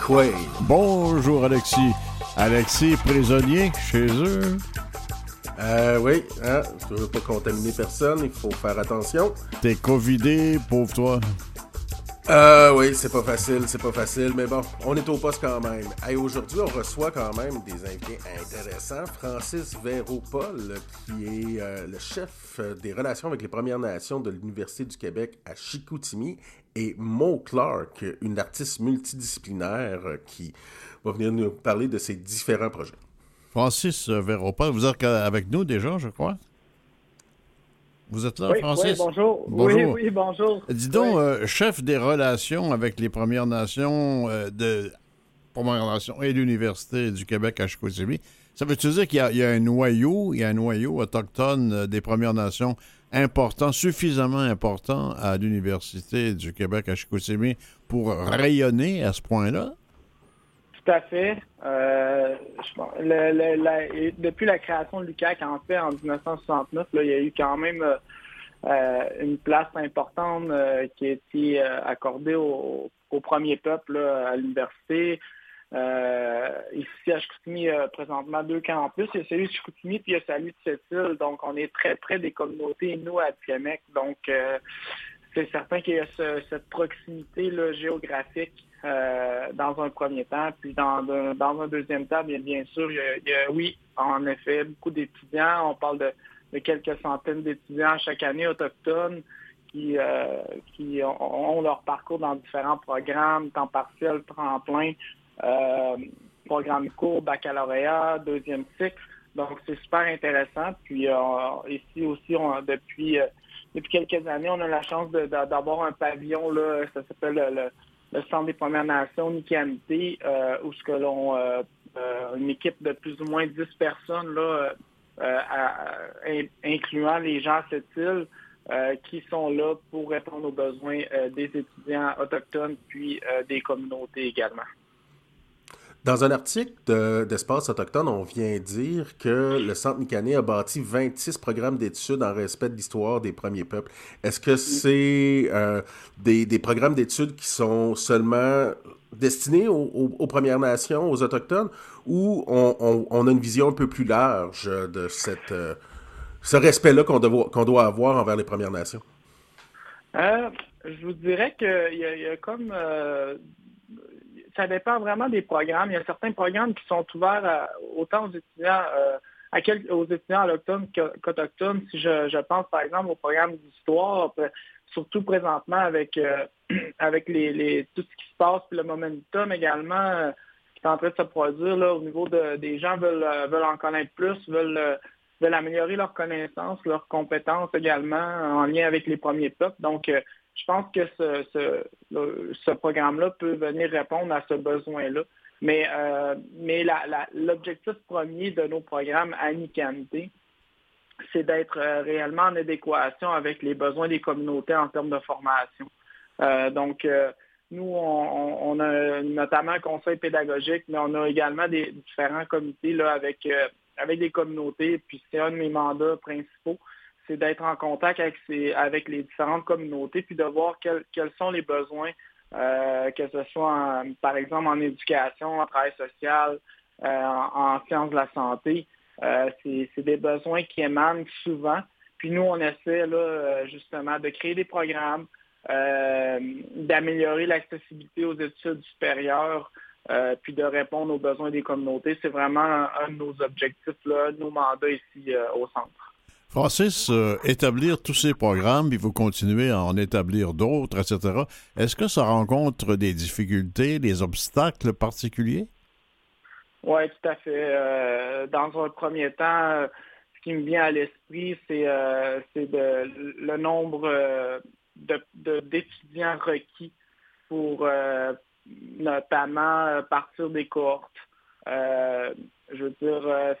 Quaid. Bonjour Alexis. Alexis, prisonnier chez eux. Euh, oui, hein, je veux pas contaminer personne, il faut faire attention. T'es covidé, pauvre toi. Euh, oui, c'est pas facile, c'est pas facile, mais bon, on est au poste quand même. Et aujourd'hui, on reçoit quand même des invités intéressants. Francis Véro-Paul, qui est euh, le chef des relations avec les Premières Nations de l'Université du Québec à Chicoutimi, et Mo Clark, une artiste multidisciplinaire qui va venir nous parler de ses différents projets. Francis Véro-Paul, vous êtes avec nous déjà, je crois? Vous êtes là, oui, Francis? Oui, bonjour. Oui, oui, bonjour. Dis donc, euh, chef des relations avec les Premières Nations euh, de Premières Nations et l'Université du Québec à Chicoutimi, ça veut-tu dire qu'il y, y, a un noyau, il y a un noyau autochtone euh, des Premières Nations important, suffisamment important à l'Université du Québec à Chicoutimi pour rayonner à ce point-là? À fait. Euh, depuis la création de l'UQAC, en fait, en 1969, là, il y a eu quand même euh, une place importante euh, qui a été accordée au, premier peuple à l'université. ici, à Chicoutimi, il y a présentement deux campus. Il y a celui de Chicoutimi puis il y a celui de Sept-Îles. Donc, on est très près des communautés, nous, à Québec. Donc, c'est certain qu'il y a ce, cette proximité là, géographique euh, dans un premier temps. Puis dans, un deuxième temps, bien, sûr, il y, a, oui, en effet, beaucoup d'étudiants. On parle de, quelques centaines d'étudiants chaque année autochtones qui, euh, ont, leur parcours dans différents programmes, temps partiel, tremplin, euh, programme court, baccalauréat, deuxième cycle. Donc, c'est super intéressant. Puis euh, ici aussi, depuis, quelques années, on a la chance d'avoir un pavillon, là, ça s'appelle le, le Centre des Premières Nations, Nikamité, euh, où ce que l'on euh, euh, une équipe de plus ou moins 10 personnes, là, incluant les gens à cette île, qui sont là pour répondre aux besoins des étudiants autochtones puis des communautés également. Dans un article d'Espace autochtone, on vient dire que le Centre Nicané a bâti 26 programmes d'études en respect de l'histoire des premiers peuples. Est-ce que c'est euh, des, programmes d'études qui sont seulement destinés aux, Premières Nations, aux Autochtones, ou on, a une vision un peu plus large de euh, ce respect-là qu'on qu doit avoir envers les Premières Nations? Euh, je vous dirais qu'il y, a comme ça dépend vraiment des programmes. Il y a certains programmes qui sont ouverts à, autant aux étudiants, euh, aux étudiants autochtones qu'autochtones. Si je, je, pense par exemple au programme d'histoire, surtout présentement avec euh, avec les, les, tout ce qui se passe, puis le momentum également euh, qui est en train de se produire là, au niveau de, des gens veulent veulent en connaître plus, veulent veulent améliorer leurs connaissances, leurs compétences également en lien avec les premiers peuples. Donc je pense que ce, programme-là peut venir répondre à ce besoin-là. Mais, euh, l'objectif premier de nos programmes à Nicanité, c'est d'être euh, réellement en adéquation avec les besoins des communautés en termes de formation. Euh, donc, nous, on, on, a notamment un conseil pédagogique, mais on a également des différents comités là, avec, avec des communautés, puis c'est un de mes mandats principaux c'est d'être en contact avec, avec les différentes communautés, puis de voir quels, sont les besoins, euh, que ce soit, par exemple, en éducation, en travail social, euh, en, en, sciences de la santé. Euh, c'est des besoins qui émanent souvent. Puis nous, on essaie là, justement de créer des programmes, d'améliorer l'accessibilité aux études supérieures, euh, puis de répondre aux besoins des communautés. C'est vraiment un, un, de nos objectifs, là, nos mandats ici euh, au centre. Francis, euh, établir tous ces programmes, puis vous continuez à en établir d'autres, etc. Est-ce que ça rencontre des difficultés, des obstacles particuliers? Oui, tout à fait. Euh, dans un premier temps, ce qui me vient à l'esprit, c'est euh, le nombre de, d'étudiants de, requis pour notamment partir des cohortes. je veux dire,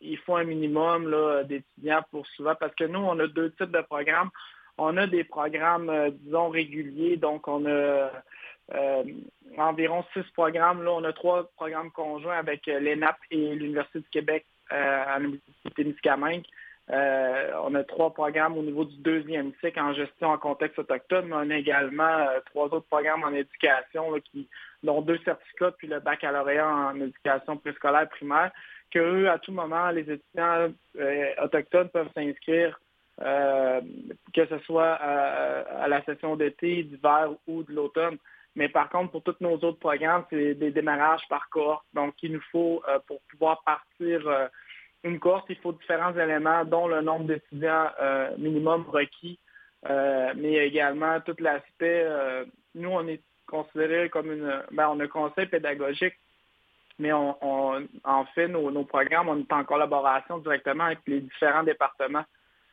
il faut un minimum d'étudiants pour souvent, parce que nous, on a deux types de programmes. On a des programmes, euh, disons, réguliers, donc on a euh, environ six programmes. Là, on a trois programmes conjoints avec euh, l'ENAP et l'Université du Québec euh, à l'Université Témiscamingue. on a trois programmes au niveau du deuxième cycle en gestion en contexte autochtone, mais on a également trois autres programmes en éducation, qui, dont deux certificats, puis le baccalauréat en éducation préscolaire primaire, que à tout moment, les étudiants autochtones peuvent s'inscrire euh, que ce soit à, la session d'été, d'hiver ou de l'automne. Mais par contre, pour tous nos autres programmes, c'est des démarrages par cohorte. Donc, il nous faut, euh, pour pouvoir partir euh, une cohorte, il faut différents éléments, dont le nombre d'étudiants minimum requis, mais également tout l'aspect, nous, on est considéré comme une, ben, on a un conseil pédagogique, mais on, en fait, nos, programmes, on est en collaboration directement avec les différents départements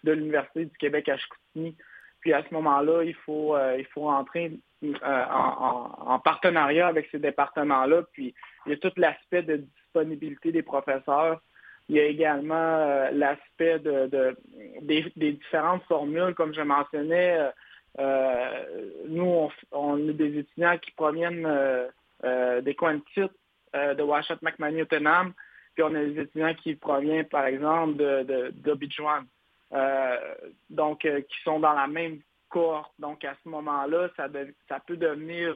de l'Université du Québec à Chicoutimi. Puis à ce moment-là, il faut, euh, il faut entrer euh, en, partenariat avec ces départements-là. Puis il y a tout l'aspect de disponibilité des professeurs. Il y a également euh, l'aspect de, des, différentes formules, comme je mentionnais. nous, on, a des étudiants qui proviennent des coins de titre de Washat McMahon puis on a des étudiants qui proviennent, par exemple, de, euh, donc euh, qui sont dans la même cohorte. Donc à ce moment-là, ça, peut devenir,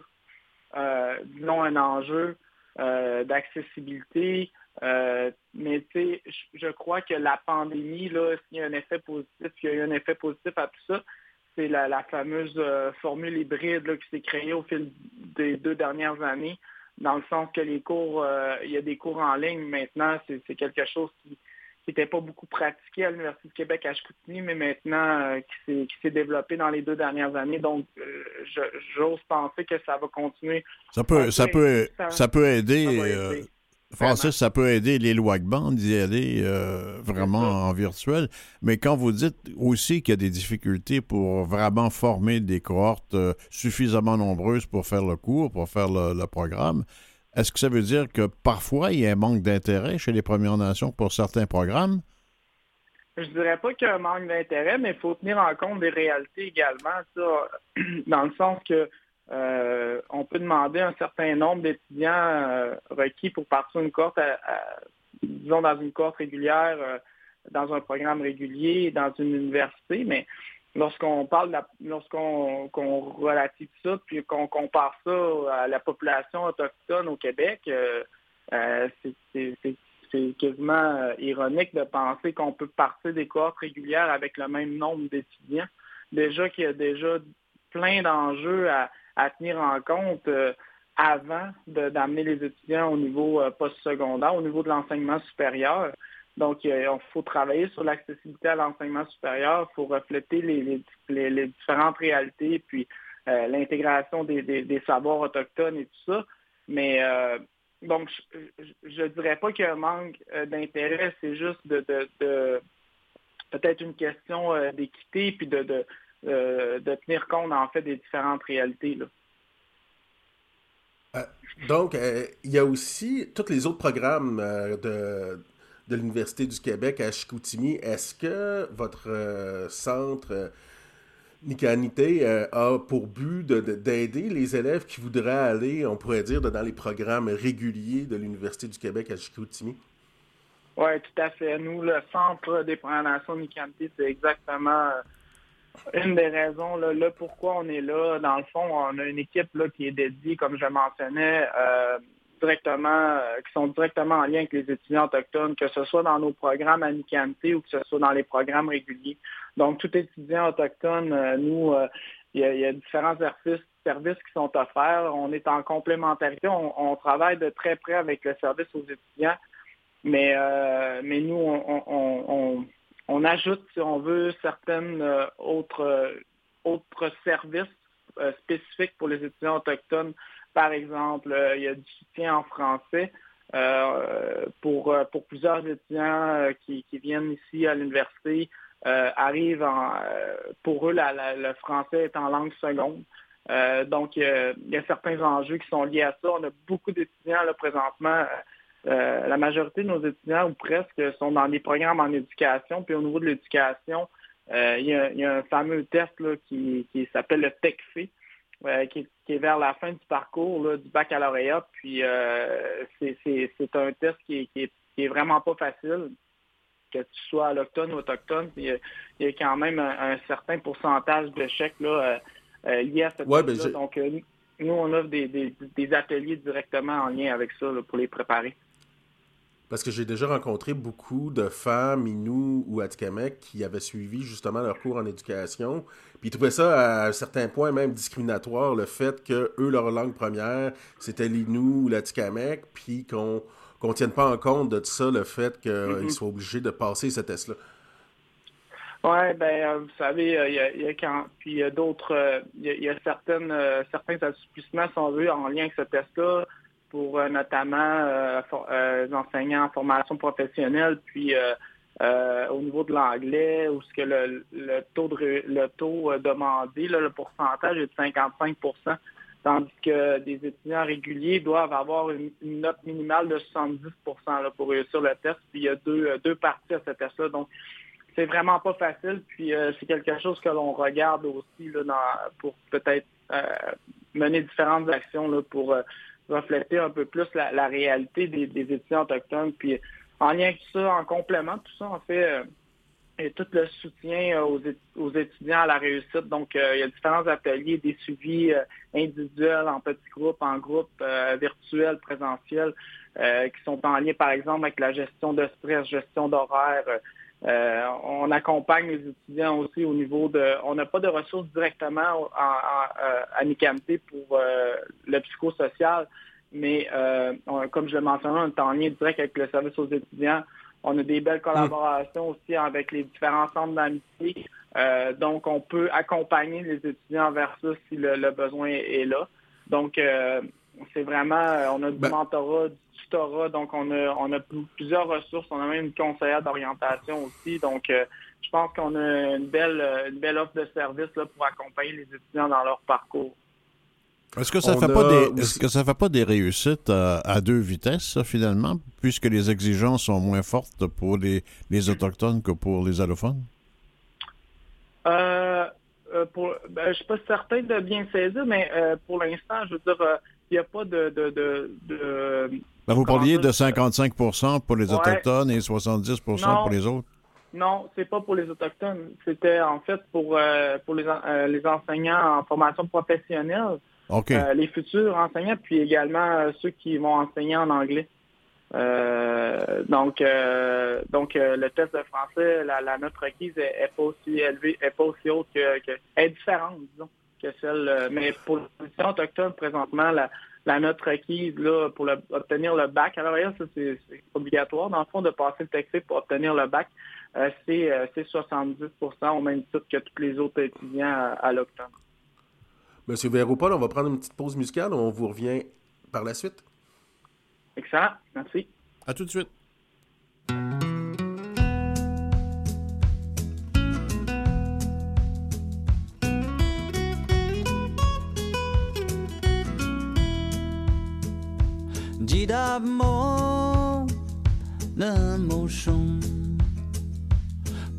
euh, disons, un enjeu d'accessibilité. mais tu sais, je crois que la pandémie, là, s'il y a un effet positif, il y a eu un effet positif à tout ça, c'est la, fameuse formule hybride qui s'est créée au fil des deux dernières années, dans le sens que les cours, il y a des cours en ligne maintenant, c'est quelque chose qui, n'était pas beaucoup pratiqué à l'Université du Québec à Chicoutimi, mais maintenant euh, qui s'est développé dans les deux dernières années. Donc, euh, j'ose penser que ça va continuer. Ça peut, ça peut, ça, peut aider. Euh, Francis, ça peut aider les lois d'y aller vraiment en virtuel. Mais quand vous dites aussi qu'il y a des difficultés pour vraiment former des cohortes suffisamment nombreuses pour faire le cours, pour faire le programme, est-ce que ça veut dire que parfois il y a un manque d'intérêt chez les Premières Nations pour certains programmes? Je dirais pas qu'il y a un manque d'intérêt, mais il faut tenir en compte des réalités également, dans le sens que euh, on peut demander un certain nombre d'étudiants euh, requis pour partir une cohorte, disons dans une cohorte régulière, euh, dans un programme régulier, dans une université, mais lorsqu'on parle, lorsqu'on relative ça, puis qu'on compare ça à la population autochtone au Québec, c'est quasiment ironique de penser qu'on peut partir des cohortes régulières avec le même nombre d'étudiants. Déjà qu'il y a déjà plein d'enjeux à, tenir en compte avant d'amener les étudiants au niveau postsecondaire, au niveau de l'enseignement supérieur. Donc, il faut travailler sur l'accessibilité à l'enseignement supérieur, faut refléter les, différentes réalités, puis euh, l'intégration des, savoirs autochtones et tout ça. Mais euh, donc, je ne dirais pas qu'il y a un manque euh, d'intérêt, c'est juste de, peut-être une question d'équité, puis de, tenir compte en fait des différentes réalités. donc, il y a aussi tous les autres programmes de, de l'Université du Québec à Chicoutimi. Est-ce que votre euh, centre euh, Nicanité euh, a pour but d'aider les élèves qui voudraient aller, on pourrait dire, dans les programmes réguliers de l'Université du Québec à Chicoutimi? Oui, tout à fait. Nous, le Centre des Premières Nations Nicanité, c'est exactement une des raisons, là, pourquoi on est là. Dans le fond, on a une équipe là, qui est dédiée, comme je mentionnais, directement, euh, qui sont directement en lien avec les étudiants autochtones, que ce soit dans nos programmes à Nicanté ou que ce soit dans les programmes réguliers. Donc, tout étudiant autochtone, euh, nous, euh, il y, a différents services, qui sont offerts. On est en complémentarité. On, travaille de très près avec le service aux étudiants, mais, mais nous, on, on, ajoute, si on veut, certaines autres, autres services spécifiques pour les étudiants autochtones par exemple, euh, il y a du soutien en français euh, pour, euh, pour plusieurs étudiants qui, viennent ici à l'université. arrivent en, pour eux, le français est en langue seconde. donc, il y a certains enjeux qui sont liés à ça. On a beaucoup d'étudiants là, présentement. La majorité de nos étudiants, ou presque, sont dans des programmes en éducation. Puis au niveau de l'éducation, il, y a un fameux test qui, qui s'appelle le TECFE, euh, qui, est vers la fin du parcours du baccalauréat. Puis euh, c'est un test qui est, vraiment pas facile. que tu sois allochtone ou autochtone, il y a, quand même un, certain pourcentage de chèques là, liés à cette ouais, ben Donc, nous, on offre des, ateliers directement en lien avec ça pour les préparer. Parce que j'ai déjà rencontré beaucoup de femmes Inou ou Atikamek qui avaient suivi justement leur cours en éducation. Puis ils trouvaient ça à un certain point même discriminatoire, le fait que eux, leur langue première, c'était l'Inou ou l'Atikamek, puis qu'on ne tienne pas en compte de ça, le fait qu'ils mm-hmm. soient obligés de passer ce test-là. Oui, ben euh, vous savez, euh, il y, a, quand puis il y a d'autres il y, a certaines certains assouplissements si on veut en lien avec ce test-là pour euh, notamment euh, euh, les enseignants en formation professionnelle, puis au niveau de l'anglais, où ce que le, taux demandé, le pourcentage est de 55% tandis que des étudiants réguliers doivent avoir une, note minimale de 70% pour réussir le test. Puis il y a deux, deux parties à ce test-là. Donc, c'est vraiment pas facile. Puis c'est quelque chose que l'on regarde aussi là, pour peut-être mener différentes actions là, pour refléter un peu plus la, réalité des, étudiants autochtones. Puis en lien avec ça, en complément, tout ça, en fait, euh, tout le soutien euh, aux, étudiants à la réussite. Donc, euh, il y a différents ateliers, des suivis individuels, en petits groupes, en groupe, virtuels, présentiels, qui sont en lien, par exemple, avec la gestion de stress, gestion d'horaire. On accompagne les étudiants aussi au niveau de... On n'a pas de ressources directement à NICAMT pour le psychosocial, mais euh, comme je le mentionnais, on est en lien direct avec le service aux étudiants. On a des belles collaborations aussi avec les différents centres d'amitié. Euh, donc, on peut accompagner les étudiants vers ça si le, besoin est, là. Donc, euh, c'est vraiment, on a du ben mentorat, du tutorat, donc on a, on a plusieurs ressources. On a même une conseillère d'orientation aussi. Donc, je pense qu'on a une belle, une belle offre de service là, pour accompagner les étudiants dans leur parcours. Est-ce que ça ne fait, pas des, est-ce que ça fait pas des réussites à, deux vitesses, finalement, puisque les exigences sont moins fortes pour les, les Autochtones que pour les allophones? Euh, euh pour, ben, je ne suis pas certain de bien saisir, mais euh, pour l'instant, je veux dire, euh, il n'y a pas de... de, de, ben, vous parliez de 55% pour les Autochtones et 70% pour les autres? Non, c'est pas pour les Autochtones. C'était en fait pour, pour les, les enseignants en formation professionnelle. Euh, les futurs enseignants, puis également euh, ceux qui vont enseigner en anglais. Euh, donc, donc le test de français, la, note requise est, pas aussi élevée, est pas aussi haute que, que est différente, disons, que celle. mais pour les autochtones, présentement, la, note requise là, pour obtenir le bac, alors ça c'est obligatoire, dans le fond, de passer le texte pour obtenir le bac, c'est 70% au même titre que tous les autres étudiants à, à l'octobre. Monsieur Véropol, on va prendre une petite pause musicale. On vous revient par la suite. Excellent. Merci. À tout de suite. made of more than motion.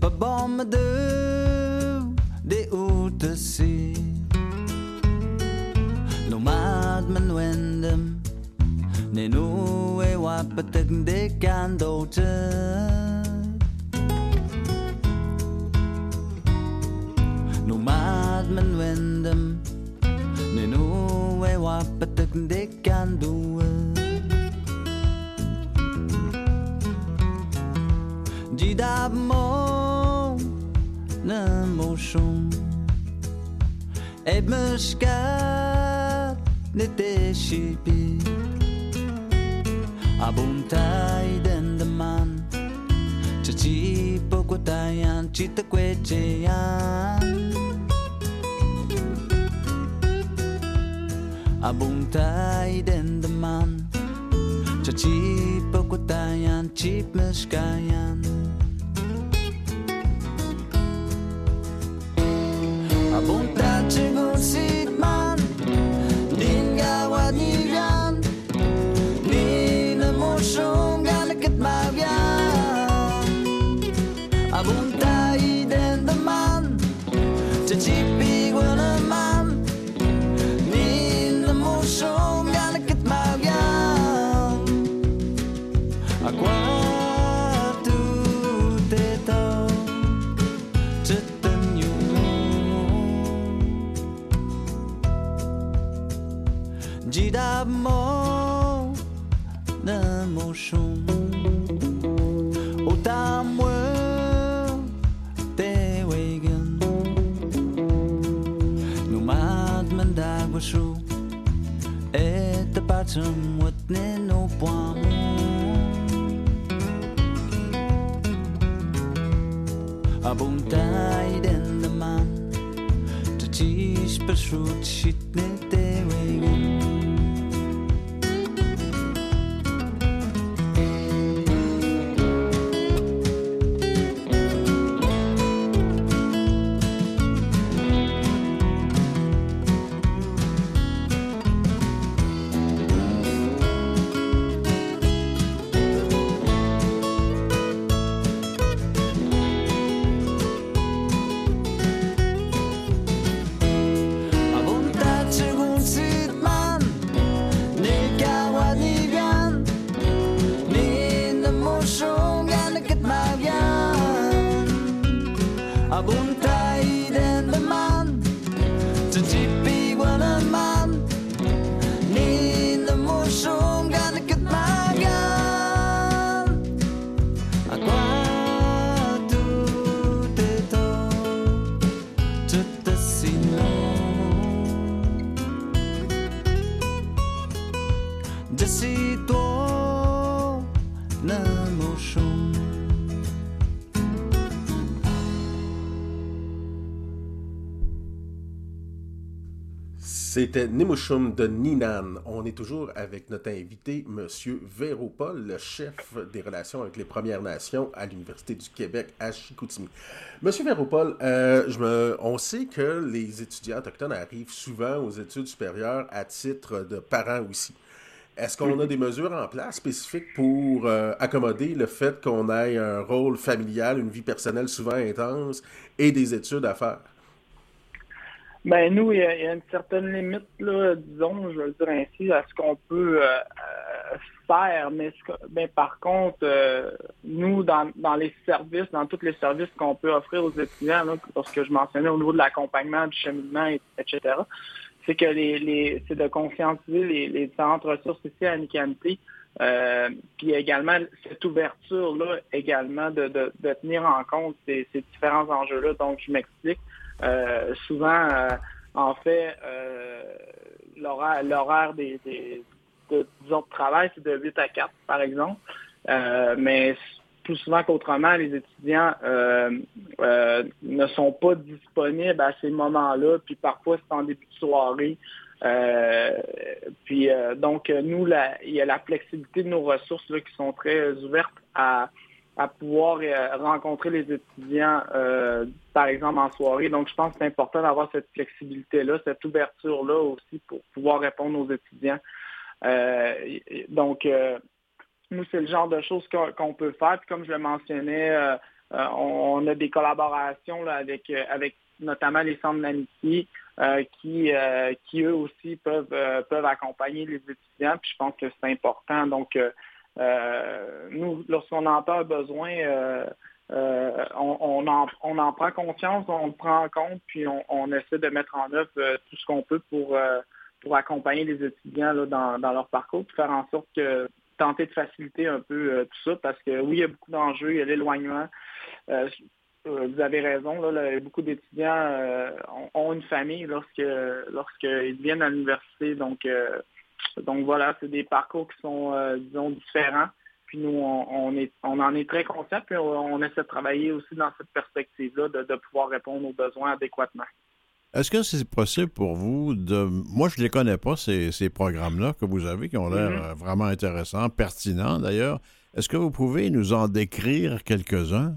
Pas borne de des hautes seas. Nomad men wendem, ne nu e wapetek de kandote. Nomad men wendem, ne nu e wapetek de kandote. de dar mond nem olsom Egy shka ne tessépi A bontai dendaman Csaci pokotayan csita kwecseyan A bontai dendaman Csaci pokotayan csip meskayan A bontà c'è con Sidman, Dinga Wadnir. Et the bottom what ne no point Abuntai den the man To teach beshrut C'était Nemushum de Ninan. On est toujours avec notre invité, M. Véropol, le chef des relations avec les Premières Nations à l'Université du Québec à Chicoutimi. M. Véropol, euh, on sait que les étudiants autochtones arrivent souvent aux études supérieures à titre de parents aussi. Est-ce qu'on a des mesures en place spécifiques pour euh, accommoder le fait qu'on ait un rôle familial, une vie personnelle souvent intense et des études à faire? Ben nous, il y, a, une certaine limite, là, disons, je vais le dire ainsi, à ce qu'on peut euh, euh, faire. Mais ce que- ben, par contre, euh, nous, dans, dans les services, dans tous les services qu'on peut offrir aux étudiants, là, lorsque je mentionnais au niveau de l'accompagnement, du cheminement, et- etc., c'est que les, les c'est de conscientiser les, les différentes ressources ici à Nicanti. Euh, puis également cette ouverture-là, également de, de, de tenir en compte ces, ces différents enjeux-là. Donc, je m'explique. Euh, souvent, euh, en fait, euh, l'horaire, des, des de, travail, c'est de 8 à 4, par exemple. Mais plus souvent qu'autrement, les étudiants ne sont pas disponibles à ces moments-là, puis parfois c'est en début de soirée. Donc nous, il y a la flexibilité de nos ressources qui sont très ouvertes à, à pouvoir euh, rencontrer les étudiants, euh, par exemple en soirée. Donc je pense que c'est important d'avoir cette flexibilité-là, cette ouverture-là aussi pour pouvoir répondre aux étudiants. Euh, donc euh, nous, c'est le genre de choses qu'on peut faire. Puis comme je le mentionnais, euh, on, a des collaborations là, avec, avec notamment les centres d'amitié qui, qui eux aussi peuvent, peuvent accompagner les étudiants. Puis je pense que c'est important. Donc, nous, lorsqu'on entend un besoin, euh, euh, on, on, en, on en prend conscience, on le prend en compte, puis on, on essaie de mettre en œuvre euh, tout ce qu'on peut pour, euh, pour accompagner les étudiants là, dans, dans leur parcours, puis faire en sorte que tenter de faciliter un peu euh, tout ça, parce que oui, il y a beaucoup d'enjeux, il y a l'éloignement. Euh, euh, vous avez raison, là, là, beaucoup d'étudiants euh, ont, ont, une famille lorsque lorsqu'ils viennent à l'université. Donc, euh, donc voilà, c'est des parcours qui sont, euh, disons, différents. Puis nous, on, on, est, on en est très conscient, puis on, on, essaie de travailler aussi dans cette perspective-là, de, de pouvoir répondre aux besoins adéquatement. Est-ce que c'est possible pour vous de... Moi, je ne les connais pas, ces, ces programmes-là que vous avez, qui ont l'air mm -hmm. vraiment intéressants, pertinents d'ailleurs. Est-ce que vous pouvez nous en décrire quelques-uns?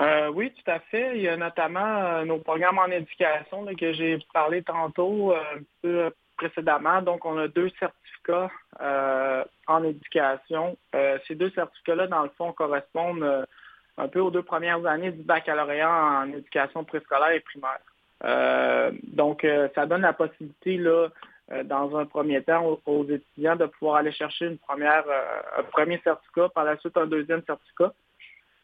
Euh, oui, tout à fait. Il y a notamment euh, nos programmes en éducation là, que j'ai parlé tantôt euh, un peu précédemment. Donc, on a deux certificats euh, en éducation. ces deux certificats-là, dans le fond, correspondent un peu aux deux premières années du baccalauréat en éducation préscolaire et primaire. donc, ça donne la possibilité, là, dans un premier temps, aux, aux, étudiants de pouvoir aller chercher une première, un premier certificat, par la suite un deuxième certificat.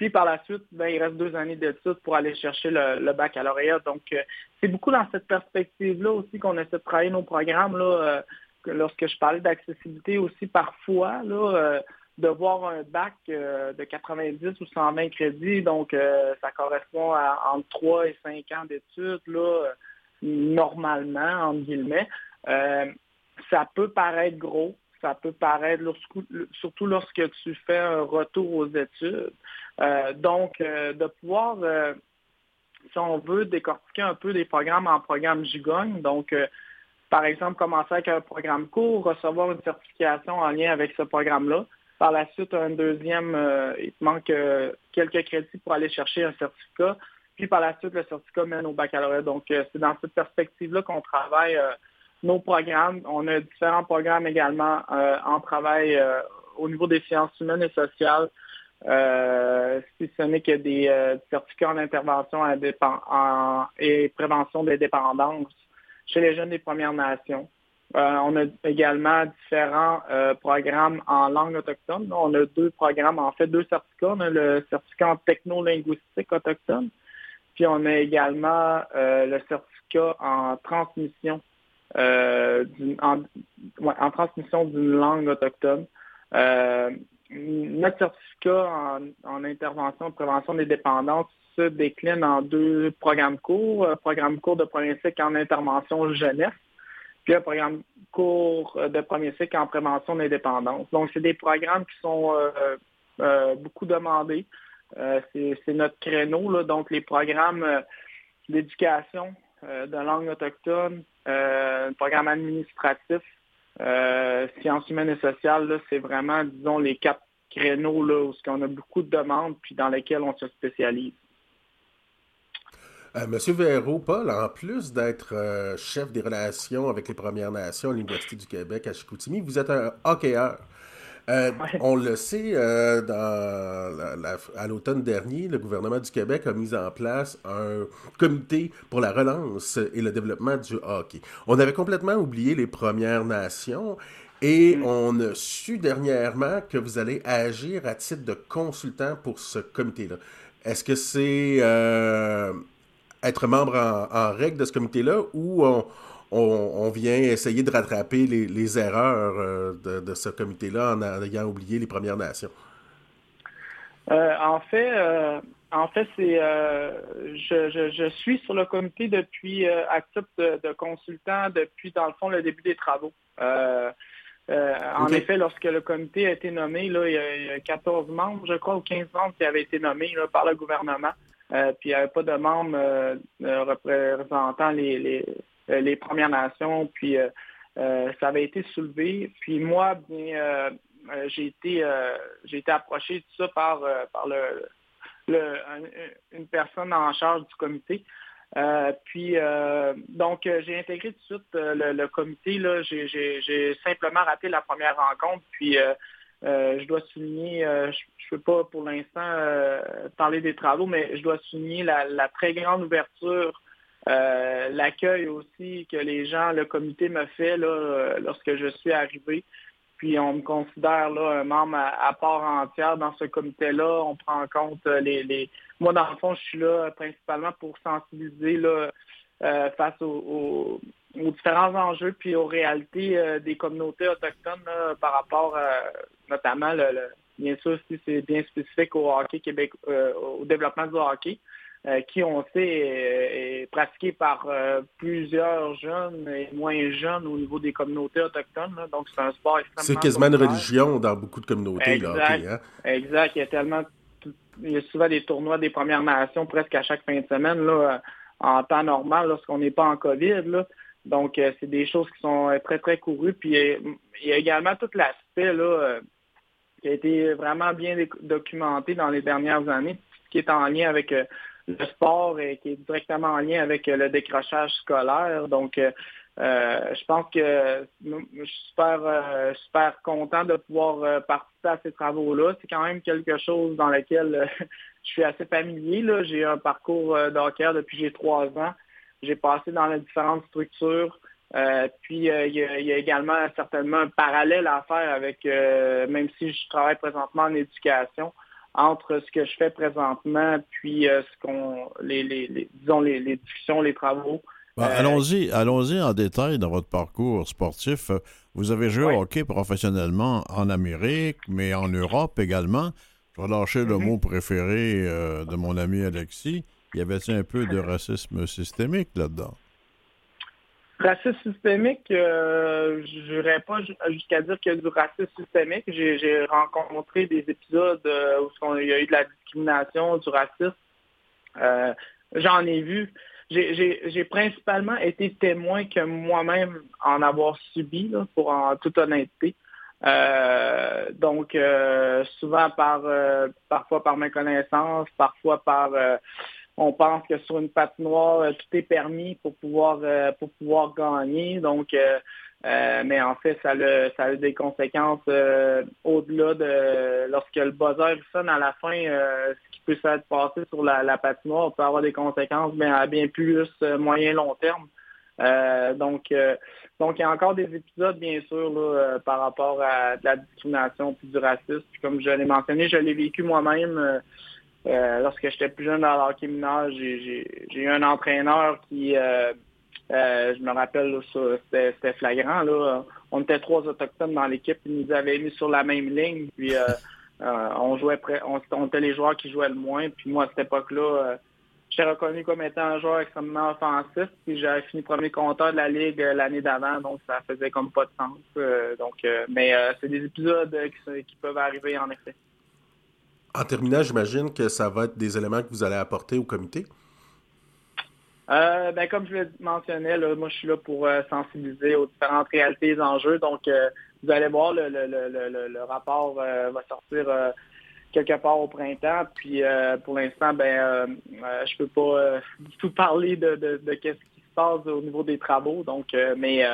Puis par la suite, ben, il reste deux années d'études pour aller chercher le, baccalauréat. Donc, euh, c'est beaucoup dans cette perspective-là aussi qu'on essaie de travailler nos programmes. Euh, lorsque je parlais d'accessibilité aussi, parfois, là, de voir un bac de 90 ou 120 crédits, donc ça correspond à entre 3 et 5 ans d'études, normalement, entre guillemets. ça peut paraître gros, ça peut paraître, surtout lorsque tu fais un retour aux études. donc, de pouvoir si on veut décortiquer un peu des programmes en programme gigogne, donc euh, par exemple commencer avec un programme court, recevoir une certification en lien avec ce programme-là. Par la suite, un deuxième, euh, il te manque euh, quelques crédits pour aller chercher un certificat. Puis par la suite, le certificat mène au baccalauréat. Donc, c'est dans cette perspective-là qu'on travaille nos programmes. On a différents programmes également en travail au niveau des sciences humaines et sociales, euh, si ce n'est que des euh, certificats en intervention et prévention des dépendances chez les jeunes des Premières Nations. Euh, on a également différents programmes en langue autochtone. On a deux programmes, en fait, deux certificats. On a le certificat en techno-linguistique autochtone, puis on a également le certificat en transmission, en, transmission d'une langue autochtone notre certificat en, intervention de prévention des dépendances se décline en deux programmes courts. Un programme court de premier cycle en intervention jeunesse, puis un programme court de premier cycle en prévention des dépendances. Donc, c'est des programmes qui sont euh, euh, beaucoup demandés. Euh, c'est notre créneau. Donc, les programmes d'éducation de langue autochtone, programme administratif, euh, sciences humaines et sociales, c'est vraiment, disons, les quatre créneaux là, où on a beaucoup de demandes puis dans lesquels on se spécialise. Euh, Monsieur Véraud, Paul, en plus d'être euh, chef des relations avec les Premières Nations à l'Université du Québec à Chicoutimi, vous êtes un hockeyeur. Euh, on le sait, euh, à l'automne dernier, le gouvernement du Québec a mis en place un comité pour la relance et le développement du hockey. On avait complètement oublié les Premières Nations et mm. on a su dernièrement que vous allez agir à titre de consultant pour ce comité-là. Est-ce que c'est euh, être membre en, règle de ce comité-là ou on, on, vient essayer de rattraper les, erreurs euh, de, ce comité-là en ayant oublié les Premières Nations? Euh, en fait, euh, en fait, c'est je, suis sur le comité depuis titre de, consultant depuis dans le fond le début des travaux. En effet, lorsque le comité a été nommé, là, il, y a, 14 membres, je crois, ou 15 membres qui avaient été nommés par le gouvernement. puis il n'y avait pas de membres représentant les, les Premières Nations, puis euh, euh, ça avait été soulevé. Puis moi, bien, j'ai été j'ai été approché de ça par, par le, une personne en charge du comité. puis donc j'ai intégré tout de suite le, comité. Là, j'ai, simplement raté la première rencontre. Puis je dois souligner, je ne peux pas pour l'instant parler des travaux, mais je dois souligner la très grande ouverture euh, l'accueil aussi que les gens, le comité me fait là, euh, lorsque je suis arrivé. Puis on me considère là, un membre à, part entière dans ce comité-là. On prend en compte euh, les, Moi, dans le fond, je suis là principalement pour sensibiliser là, face aux, différents enjeux puis aux réalités des communautés autochtones par rapport notamment bien sûr si c'est bien spécifique au hockey Québec, au développement du hockey. Euh, qui, on sait, est, pratiqué par euh, plusieurs jeunes et moins jeunes au niveau des communautés autochtones. Donc, c'est un sport extrêmement... C'est quasiment une religion dans beaucoup de communautés. Exact, là, hein? exact. Il y a tellement... Il y a souvent des tournois des Premières Nations presque à chaque fin de semaine, là, en temps normal, lorsqu'on n'est pas en COVID. Là. Donc, euh, c'est des choses qui sont très, très courues. Puis, il y a également tout l'aspect là, qui a été vraiment bien documenté dans les dernières années, qui est en lien avec le sport et qui est directement en lien avec euh, le décrochage scolaire. Donc, euh, euh, je pense que je suis super, super content de pouvoir participer à ces travaux-là. C'est quand même quelque chose dans lequel je suis assez familier. J'ai un parcours d'hockey depuis j'ai trois ans. J'ai passé dans les différentes structures. puis il y, il, y a, également certainement un parallèle à faire avec, même si je travaille présentement en éducation, entre ce que je fais présentement puis euh, ce qu'on les, les, disons les, discussions, les travaux Ben, Euh, allons-y, allons-y en détail dans votre parcours sportif. Vous avez joué au hockey professionnellement en Amérique, mais en Europe également. Je vais lâcher le Mhm. mot préféré euh, de mon ami Alexis. Y avait-il un peu de racisme systémique là-dedans? Racisme systémique, euh, je n'irais pas ju- jusqu'à dire qu'il y a du racisme systémique. J'ai rencontré des épisodes euh, où il y a eu de la discrimination, du racisme. Euh, J'en ai vu. J'ai- principalement été témoin que moi-même en avoir subi, là, pour en toute honnêteté. Euh, donc, euh, souvent par euh, parfois par méconnaissance, parfois par on pense que sur une patinoire, euh, tout est permis pour pouvoir euh, pour pouvoir gagner. Donc, euh, mais en fait, ça a, ça a des conséquences au-delà de lorsque le buzzer sonne à la fin, ce qui peut s'être passé sur la, la patinoire peut avoir des conséquences à bien plus moyen long terme. Donc, donc il y a encore des épisodes, bien sûr, par rapport à de la discrimination puis du racisme. Puis comme je l'ai mentionné, je l'ai vécu moi-même. Euh, lorsque j'étais plus jeune dans le hockey mineur, j'ai eu un entraîneur qui, euh, euh, je me rappelle, c'était flagrant. Là. On était trois autochtones dans l'équipe, il nous avait mis sur la même ligne, puis on jouait on, on était les joueurs qui jouaient le moins. Puis moi, à cette époque-là, j'étais reconnu comme étant un joueur extrêmement offensif, puis j'avais fini premier compteur de la ligue l'année d'avant, donc ça faisait comme pas de sens. Donc, mais c'est des épisodes qui, qui peuvent arriver en effet. En terminant, j'imagine que ça va être des éléments que vous allez apporter au comité? Euh, ben, comme je le mentionnais, moi je suis là pour euh, sensibiliser aux différentes réalités et enjeux. Donc, euh, vous allez voir, le, le, le, le, rapport va sortir quelque part au printemps. Puis pour l'instant, ben je peux pas du tout parler de, de, de qu'est-ce qui se passe au niveau des travaux. Donc, mais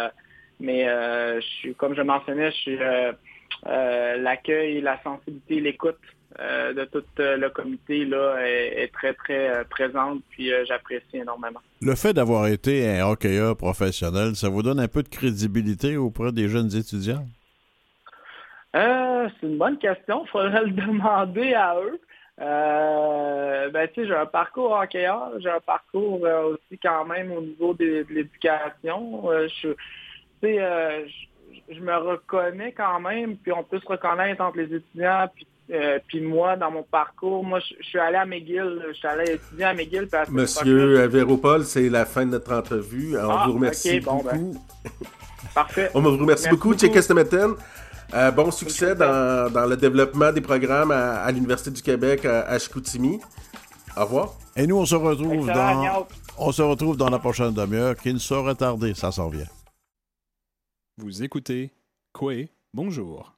mais je suis, comme je mentionnais, je suis l'accueil, la sensibilité, l'écoute euh, de tout euh, le comité là est, est très très euh, présente. Puis euh, j'apprécie énormément. Le fait d'avoir été un hockeyeur professionnel, ça vous donne un peu de crédibilité auprès des jeunes étudiants? Euh, c'est une bonne question. Il faudrait le demander à eux. Euh, ben, tu sais, j'ai un parcours hockeyeur, j'ai un parcours euh, aussi quand même au niveau de, de l'éducation. Je, tu sais, euh, je, je me reconnais quand même, puis on peut se reconnaître entre les étudiants, puis, euh, puis moi, dans mon parcours. Moi, je, suis allé à McGill, je suis allé étudier à McGill. à Monsieur Véropol, c'est la fin de notre entrevue. On Ah, vous remercie ok, bon, ben. beaucoup. Parfait. On vous remercie Merci beaucoup, beaucoup. Tchékestemeten. Euh, bon succès dans, dans le développement des programmes à, à l'Université du Québec à, à Chicoutimi. Au revoir. Et nous, on se retrouve Excellent, dans, on se retrouve dans la prochaine demi-heure qui ne saurait tarder, ça s'en vient. Vous écoutez Coué, bonjour.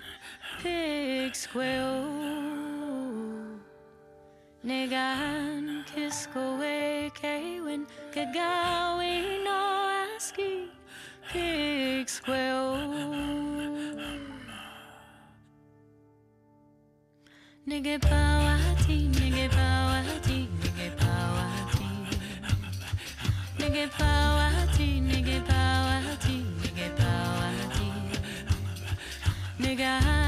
Pig Square. Negan Kiskowe Kewin Kagawi no Aski Pig Square Nigga Pawati Nigga Pawati Nigga Pawati Nigga Pawati Nigga Pawati Nigga Pawati Nigga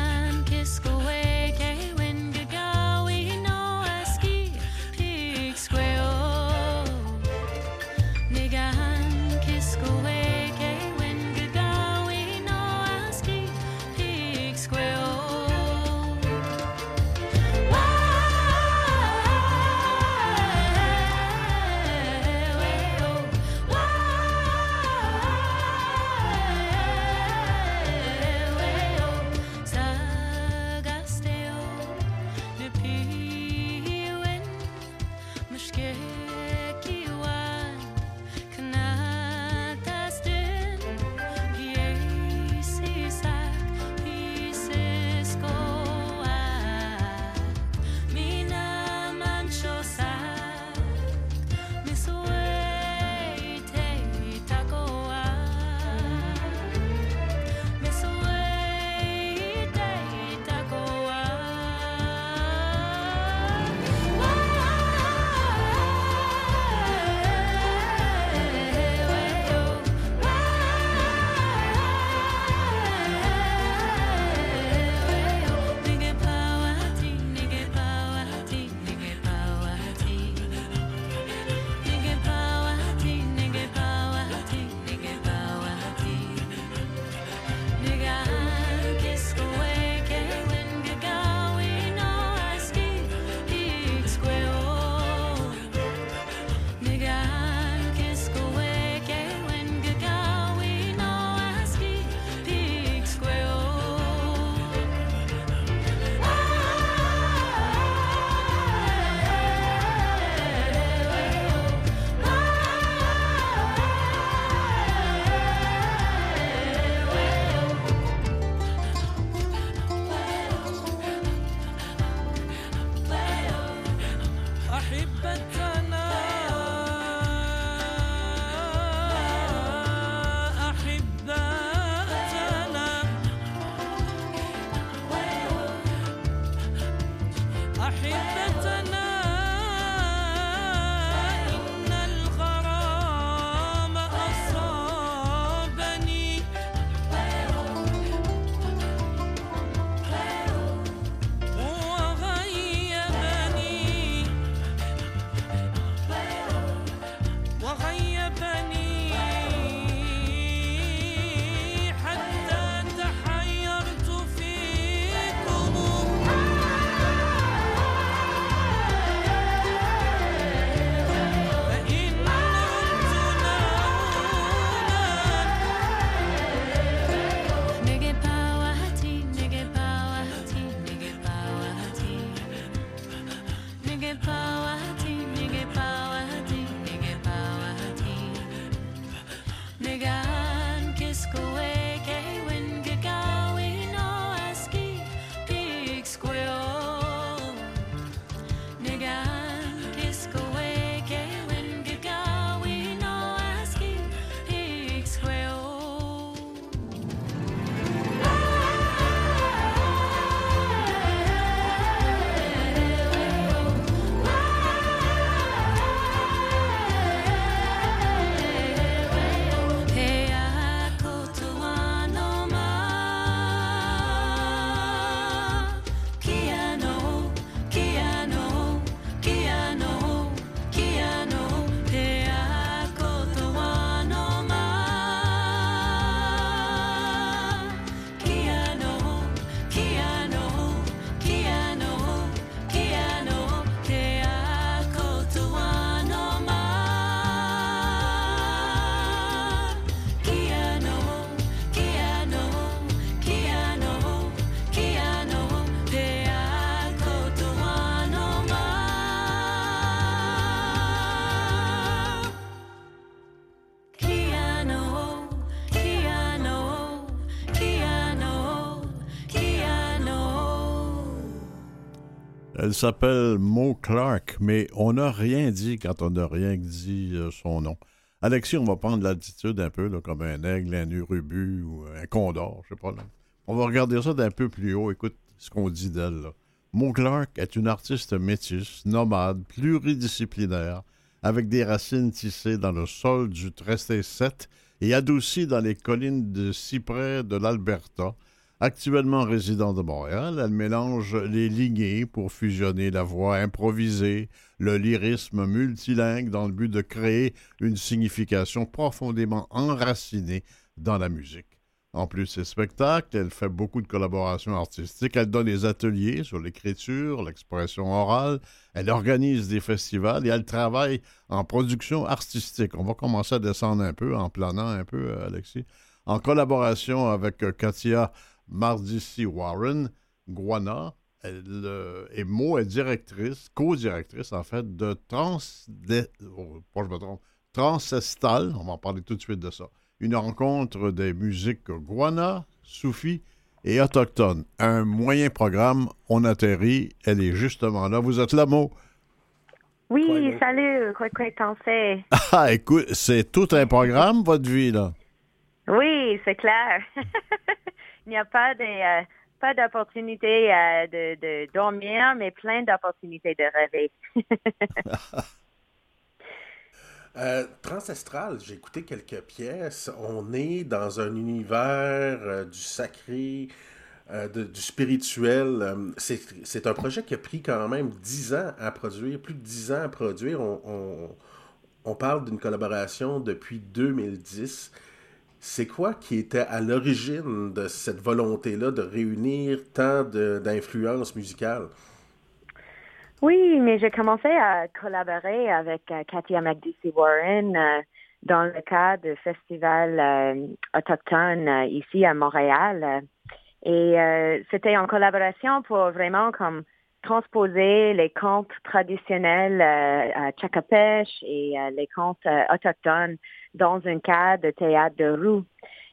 Elle s'appelle Mo Clark, mais on n'a rien dit quand on n'a rien dit euh, son nom. Alexis, on va prendre l'attitude un peu comme un aigle, un urubu ou un condor, je sais pas. Là. On va regarder ça d'un peu plus haut. Écoute ce qu'on dit d'elle. Mo Clark est une artiste métisse, nomade, pluridisciplinaire, avec des racines tissées dans le sol du Tressé 7 et adoucies dans les collines de cyprès de l'Alberta. Actuellement résidente de Montréal, elle mélange les lignées pour fusionner la voix improvisée, le lyrisme multilingue dans le but de créer une signification profondément enracinée dans la musique. En plus de ses spectacles, elle fait beaucoup de collaborations artistiques. Elle donne des ateliers sur l'écriture, l'expression orale. Elle organise des festivals et elle travaille en production artistique. On va commencer à descendre un peu, en planant un peu, euh, Alexis. En collaboration avec euh, Katia Mardici Warren, Guana, elle, euh, et Mo est directrice, co-directrice en fait, de Trans... de- oh, pas je me trompe, Transestal, on va en parler tout de suite de ça. Une rencontre des musiques Guana, Soufi et autochtones. Un moyen programme, on atterrit, elle est justement là. Vous êtes là, Mo? Oui, salut, quoi que t'en fais? Ah, écoute, c'est tout un programme, votre vie, là. Oui, c'est clair. Il n'y a pas de, euh, pas d'opportunité euh, de, dormir, mais plein d'opportunités de rêver. Euh, Transestral, j'ai écouté quelques pièces. On est dans un univers euh, du sacré, de- du spirituel. C'est un projet qui a pris quand même 10 ans à produire, plus de 10 ans à produire. On- on parle d'une collaboration depuis 2010. C'est quoi qui était à l'origine de cette volonté-là de réunir tant d'influences musicales? Oui, mais j'ai commencé à collaborer avec euh, Katia McDC Warren euh, dans le cadre de festivals euh, autochtones euh, ici à Montréal. Et c'était en collaboration pour vraiment comme transposer les contes traditionnels à Tchakapèche et les contes autochtones dans un cadre de théâtre de rue.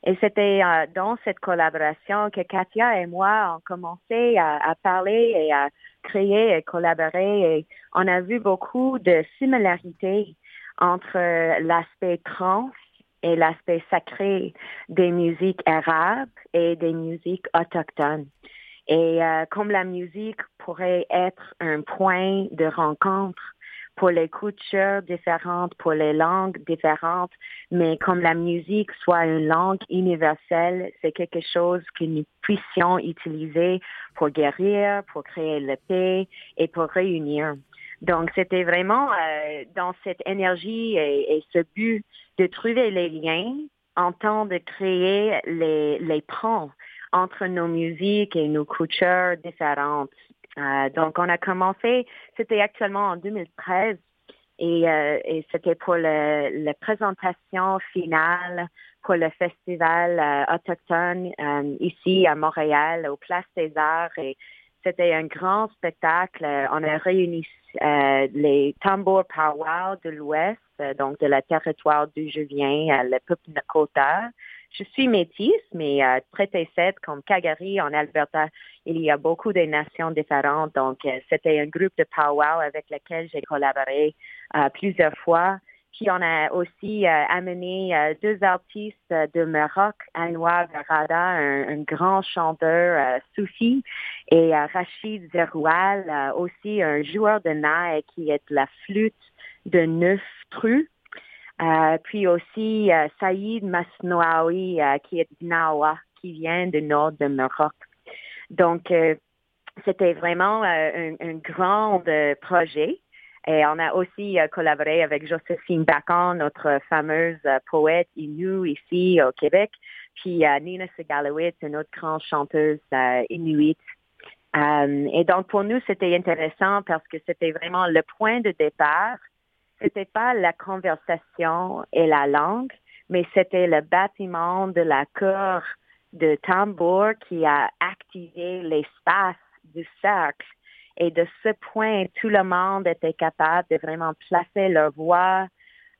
Et c'était euh, dans cette collaboration que Katia et moi avons commencé à, parler et à créer et collaborer. Et on a vu beaucoup de similarités entre l'aspect trans et l'aspect sacré des musiques arabes et des musiques autochtones. Et euh, comme la musique pourrait être un point de rencontre pour les cultures différentes, pour les langues différentes, mais comme la musique soit une langue universelle, c'est quelque chose que nous puissions utiliser pour guérir, pour créer la paix et pour réunir. Donc, c'était vraiment euh, dans cette énergie et, et ce but de trouver les liens en temps de créer les, les ponts entre nos musiques et nos cultures différentes. Euh, donc, on a commencé, c'était actuellement en 2013, et, euh, et c'était pour le, la présentation finale pour le festival euh, autochtone ici à Montréal, au Place des Arts. Et c'était un grand spectacle. On a réuni euh, les tambours powwow de l'Ouest, donc de la territoire d'où je viens, euh, le peuple Nakota. Je suis métisse, mais euh, traité set comme Calgary en Alberta, il y a beaucoup de nations différentes. Donc, euh, c'était un groupe de powwow avec lequel j'ai collaboré euh, plusieurs fois. Puis on a aussi euh, amené euh, deux artistes euh, de Maroc, Anwar Verada, un, un grand chanteur euh, soufi, et euh, Rachid Zeroual, euh, aussi un joueur de naï qui est de la flûte de neuf trus. Euh, puis aussi euh, Saïd Masnoaoui, euh, qui est Nawa, qui vient du nord de Maroc. Donc, euh, c'était vraiment euh, un, un grand projet. Et on a aussi collaboré avec Joséphine Bacon, notre fameuse poète Innu ici au Québec, puis Nina Segalowitz, une autre grande chanteuse inuit. Euh, et donc pour nous, c'était intéressant parce que c'était vraiment le point de départ. C'était pas la conversation et la langue, mais c'était le bâtiment de la cour de tambour qui a activé l'espace du cercle. Et de ce point, tout le monde était capable de vraiment placer leur voix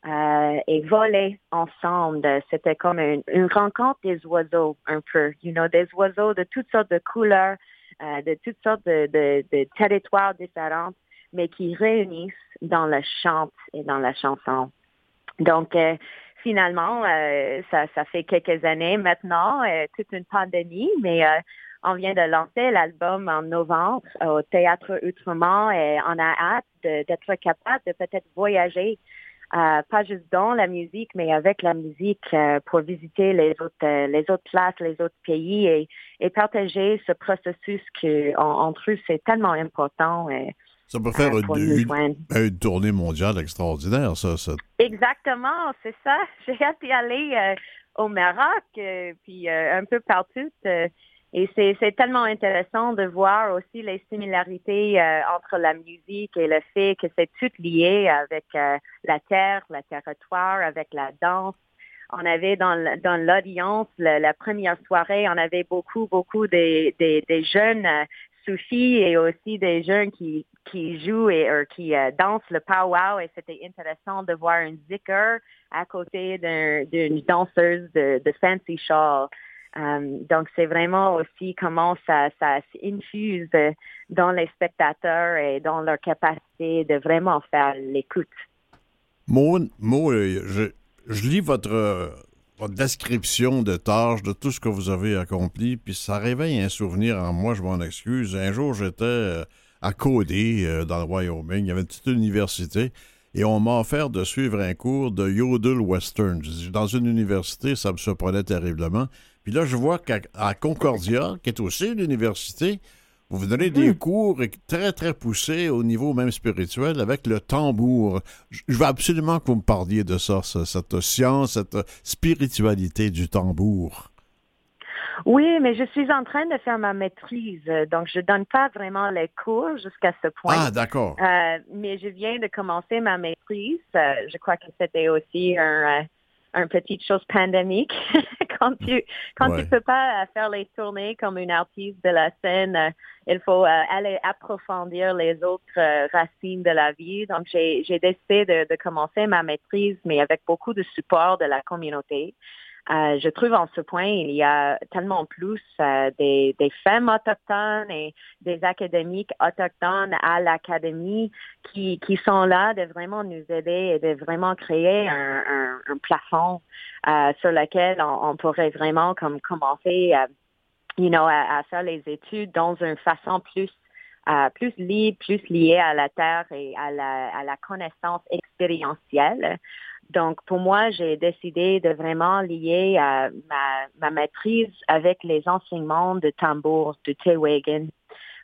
euh, et voler ensemble. C'était comme une, rencontre des oiseaux, un peu, you know, des oiseaux de toutes sortes de couleurs, euh, de toutes sortes de, de, de territoires différents, mais qui réunissent dans le chant et dans la chanson. Donc, euh, finalement, euh, ça, ça fait quelques années maintenant, euh, toute une pandémie, mais euh, on vient de lancer l'album en novembre au Théâtre Outremont et on a hâte d'être capable de peut-être voyager, euh, pas juste dans la musique, mais avec la musique euh, pour visiter les autres, les autres places, les autres pays et, et partager ce processus que on, on trouve c'est tellement important. euh, Ça peut faire euh, une, nous une- tournée mondiale extraordinaire, ça. ça. Exactement, c'est ça. J'ai hâte d'y aller euh, au Maroc, euh, puis un peu partout. et c'est tellement intéressant de voir aussi les similarités entre la musique et le fait que c'est tout lié avec la terre, le territoire, avec la danse. On avait dans dans l'audience la, la première soirée, on avait beaucoup beaucoup des des, des jeunes soufis et aussi des jeunes qui qui jouent et euh, qui euh, dansent le powwow et c'était intéressant de voir un zikr à côté d'un- d'une danseuse de, de fancy shawl. Euh, donc c'est vraiment aussi comment ça ça s'infuse dans les spectateurs et dans leur capacité de vraiment faire l'écoute. Maud, je, je lis votre, votre description de tâches, de tout ce que vous avez accompli, puis ça réveille un souvenir en moi, je m'en excuse. Un jour, j'étais à Cody, euh, dans le Wyoming. Il y avait une petite université. Et on m'a offert de suivre un cours de Yodel Western. Dans une université, ça me surprenait terriblement. Puis là, je vois qu'à Concordia, qui est aussi une université, vous donnez des cours très, très poussés au niveau même spirituel avec le tambour. Je je veux absolument que vous me parliez de ça, ça, cette science, cette spiritualité du tambour. Oui, mais je suis en train de faire ma maîtrise, euh, donc je donne pas vraiment les cours jusqu'à ce point. Ah, d'accord. Euh, mais je viens de commencer ma maîtrise. Euh, je crois que c'était aussi un, un petite chose pandémique. quand tu quand Ouais. tu peux pas faire les tournées comme une artiste de la scène, il faut aller approfondir les autres racines de la vie. Donc j'ai j'ai décidé de, de commencer ma maîtrise, mais avec beaucoup de support de la communauté. Euh, je trouve en ce point, il y a tellement plus euh, des, femmes autochtones et des académiques autochtones à l'académie qui, qui sont là de vraiment nous aider et de vraiment créer un, plafond euh, sur lequel on, pourrait vraiment comme commencer you know, à, à faire les études dans une façon plus plus libre, plus liée à la terre et à la, à la connaissance expérientielle. Donc, pour moi, j'ai décidé de vraiment lier euh, ma, ma maîtrise avec les enseignements de tambour de Tewagen.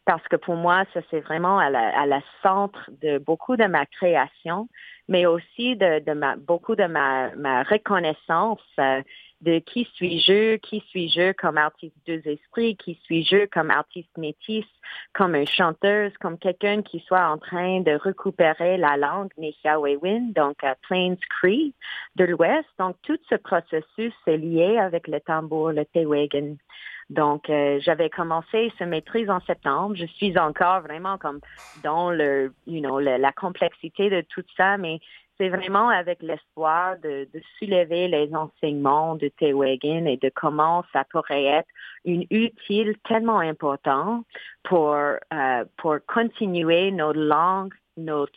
Parce que pour moi, ça, c'est vraiment à la, à la centre de beaucoup de ma création, mais aussi de, de ma, beaucoup de ma, ma reconnaissance euh, de qui suis-je, qui suis-je comme artiste deux esprits, qui suis-je comme artiste métisse, comme une chanteuse, comme quelqu'un qui soit en train de récupérer la langue Nishaawewin, donc euh, Plains Cree de l'Ouest. Donc, tout ce processus est lié avec le tambour, le Tewagen. Donc, euh, j'avais commencé ce maîtrise en septembre. Je suis encore vraiment comme dans le, you know, la complexité de tout ça, mais c'est vraiment avec l'espoir de, de soulever les enseignements de Tewagen et de comment ça pourrait être une utile tellement important pour euh, pour continuer notre langue, notre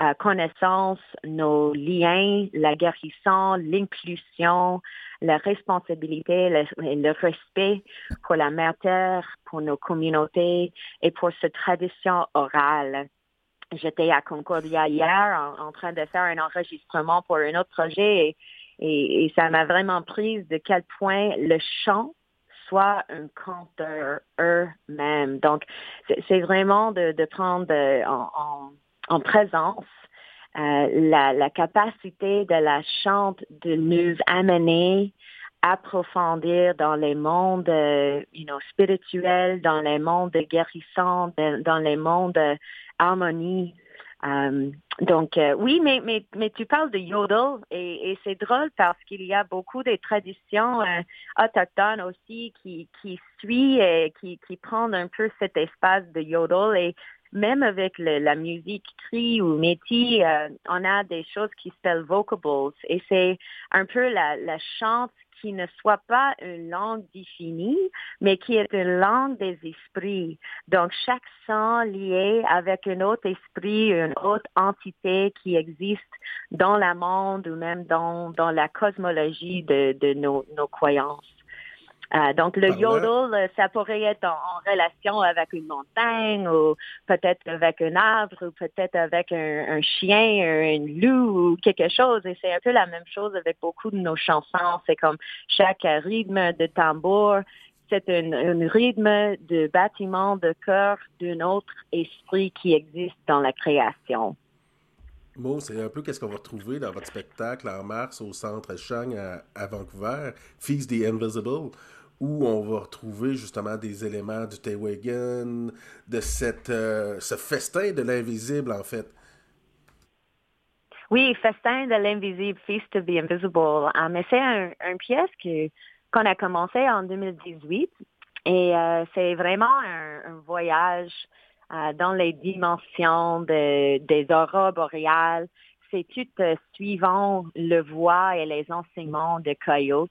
euh, connaissance, nos liens, la guérison, l'inclusion, la responsabilité, le, le respect pour la mère terre, pour nos communautés et pour cette tradition orale. J'étais à Concordia hier en, train de faire un enregistrement pour un autre projet et, ça m'a vraiment prise de quel point le chant soit un conteur eux-mêmes. Donc, c'est vraiment de, prendre euh, en, en, en présence euh, la, capacité de la chante de nous amener approfondir dans les mondes euh, you know, spirituels, dans les mondes de guérison, de- dans les mondes de harmonie. Euh, donc euh, oui, mais, mais, mais tu parles de yodel et, et c'est drôle parce qu'il y a beaucoup de traditions euh, autochtones aussi qui, qui suivent et qui, qui prennent un peu cet espace de yodel et même avec le- la musique cri ou métis, euh, on a des choses qui s'appellent vocables et c'est un peu la, la chante qui ne soit pas une langue définie, mais qui est une langue des esprits. Donc, chaque son lié avec un autre esprit, une autre entité qui existe dans le monde ou même dans, dans la cosmologie de, de nos croyances. Euh, donc, le yodel, euh, ça pourrait être en, en relation avec une montagne ou peut-être avec un arbre ou peut-être avec un, un chien, un loup ou quelque chose. Et c'est un peu la même chose avec beaucoup de nos chansons. C'est comme chaque rythme de tambour, c'est un, un rythme de bâtiment de cœur d'un autre esprit qui existe dans la création. Mo, c'est un peu qu'est-ce qu'on va retrouver dans votre spectacle en mars au Centre Chang à, Vancouver, Feast the Invisible, où on va retrouver justement des éléments du Tewagan, de cette, euh, ce festin de l'invisible, en fait. Oui, Festin de l'invisible, Feast of the Invisible. Ah, mais c'est un, pièce que, qu'on a commencé en 2018 et euh, c'est vraiment un, voyage dans les dimensions de- des aurores boréales. C'est tout euh, suivant le voix et les enseignements de Coyote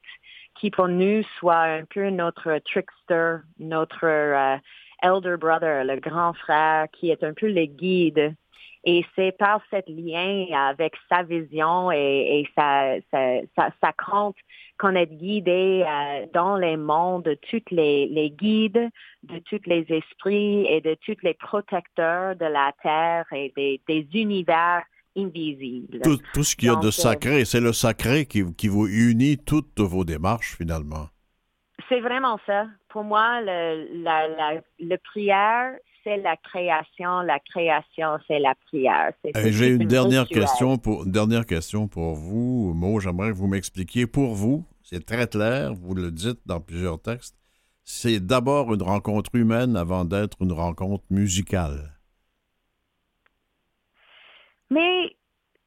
qui pour nous soit un peu notre trickster, notre euh, elder brother, le grand frère qui est un peu le guide et c'est par cet lien avec sa vision et, et sa, sa, sa, sa compte qu'on est guidé euh, dans les mondes de tous les, les guides, de tous les esprits et de tous les protecteurs de la Terre et des, des univers invisibles. Tout, tout ce qu'il y a Donc, de euh, sacré, c'est le sacré qui, qui vous unit toutes vos démarches, finalement. C'est vraiment ça. Pour moi, le, la, la, le prière, c'est la création. La création, c'est la prière. Euh, J'ai une un dernière question pour dernière question pour vous. Mo, j'aimerais que vous m'expliquiez pour vous, c'est très clair, vous le dites dans plusieurs textes, c'est d'abord une rencontre humaine avant d'être une rencontre musicale. Mais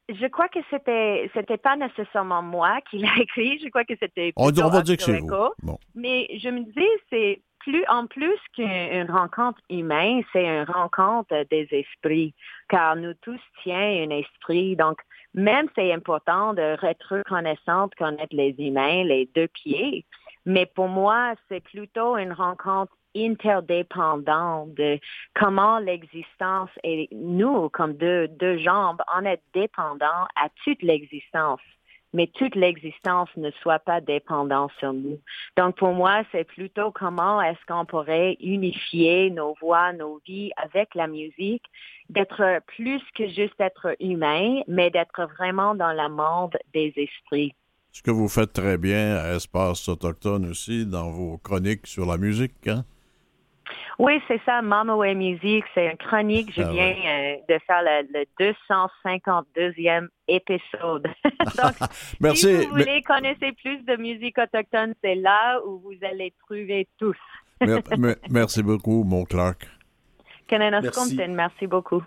je crois que c'était c'était pas nécessairement moi qui l'a écrit. Je crois que c'était On, on va dire que c'est vous. Bon. Mais je me dis c'est en plus qu'une rencontre humaine, c'est une rencontre des esprits, car nous tous tiens un esprit. Donc même c'est important de être reconnaissante, connaître les humains, les deux pieds. Mais pour moi, c'est plutôt une rencontre interdépendante de comment l'existence et nous, comme deux, jambes, on est dépendants à toute l'existence. Mais toute l'existence ne soit pas dépendante sur nous. Donc pour moi, c'est plutôt comment est-ce qu'on pourrait unifier nos voix, nos vies avec la musique, d'être plus que juste être humain, mais d'être vraiment dans le monde des esprits. Ce que vous faites très bien à Espace Autochtone aussi dans vos chroniques sur la musique. Hein? Oui, c'est ça, Mama Way Music. C'est une chronique. Je Ah viens euh, de faire le, le 252e épisode. Donc, Merci. si vous mais- voulez connaître plus de musique autochtone, c'est là où vous allez trouver tous. mer- mer- merci beaucoup, mon Clark. Merci. Merci beaucoup.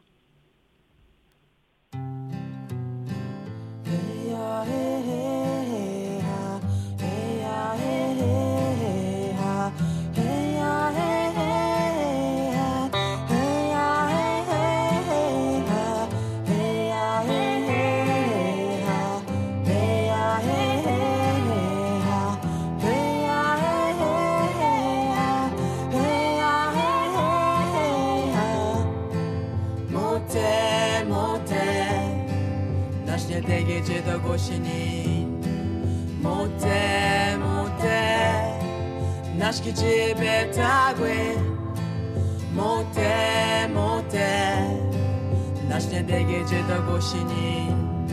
posienin Mote, mote Naszki ciebie tagły Mote, mote Naśnie degie cię to posienin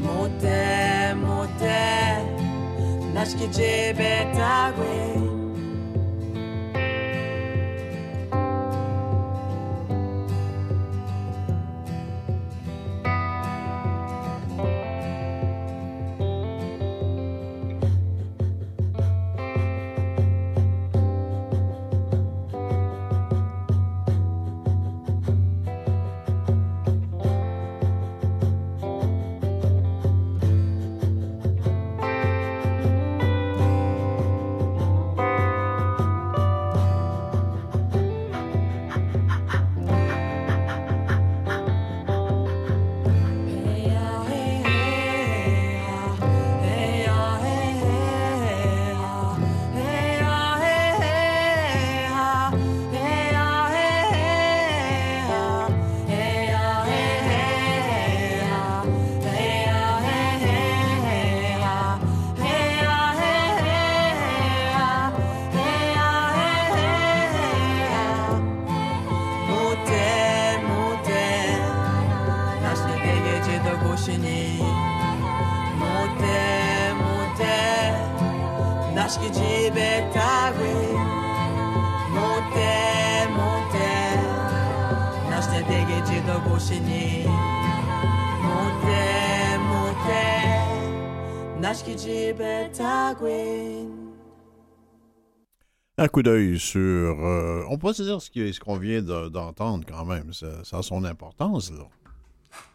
Mote, mote Naszki ciebie tagły Nashkijibe Un coup d'œil sur. euh, on peut se dire ce qu'on vient de- d'entendre quand même. Ça, ça a son importance, là.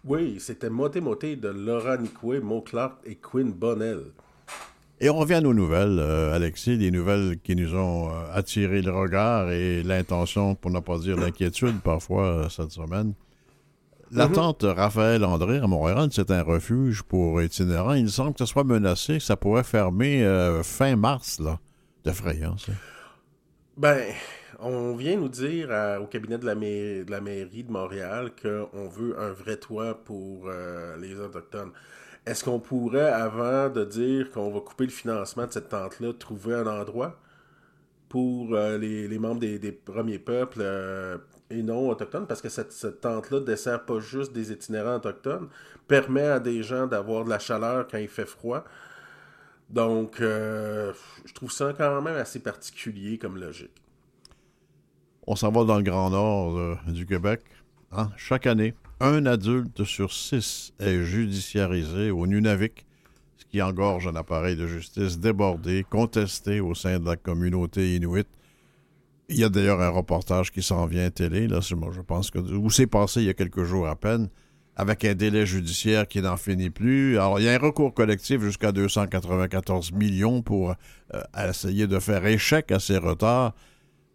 Oui, c'était Moté Moté de Laura Nicoué, Mo Clark et Quinn Bonnell. Et on revient à nos nouvelles, euh, Alexis, des nouvelles qui nous ont euh, attiré le regard et l'intention, pour ne pas dire l'inquiétude parfois cette semaine. La Mhm. tante Raphaël André à Montréal, c'est un refuge pour itinérants. Il semble que ça soit menacé, que ça pourrait fermer euh, fin mars, là. D'effrayant, ça. Ben, on vient nous dire à- au cabinet de la, mai- de la mairie de Montréal qu'on veut un vrai toit pour euh, les Autochtones. Est-ce qu'on pourrait, avant de dire qu'on va couper le financement de cette tente-là, trouver un endroit pour euh, les, les membres des, des premiers peuples et non autochtones? Parce que cette, tente-là ne dessert pas juste des itinérants autochtones, permet à des gens d'avoir de la chaleur quand il fait froid. Donc, euh, je trouve ça quand même assez particulier comme logique. On s'en va dans le Grand Nord euh, du Québec. hein? Chaque année, un adulte sur six est judiciarisé au Nunavik, ce qui engorge un appareil de justice débordé, contesté au sein de la communauté inuite. Il y a d'ailleurs un reportage qui s'en vient télé, là, moi, je pense que où c'est passé il y a quelques jours à peine, avec un délai judiciaire qui n'en finit plus. Alors, il y a un recours collectif jusqu'à 294 millions pour euh, essayer de faire échec à ces retards.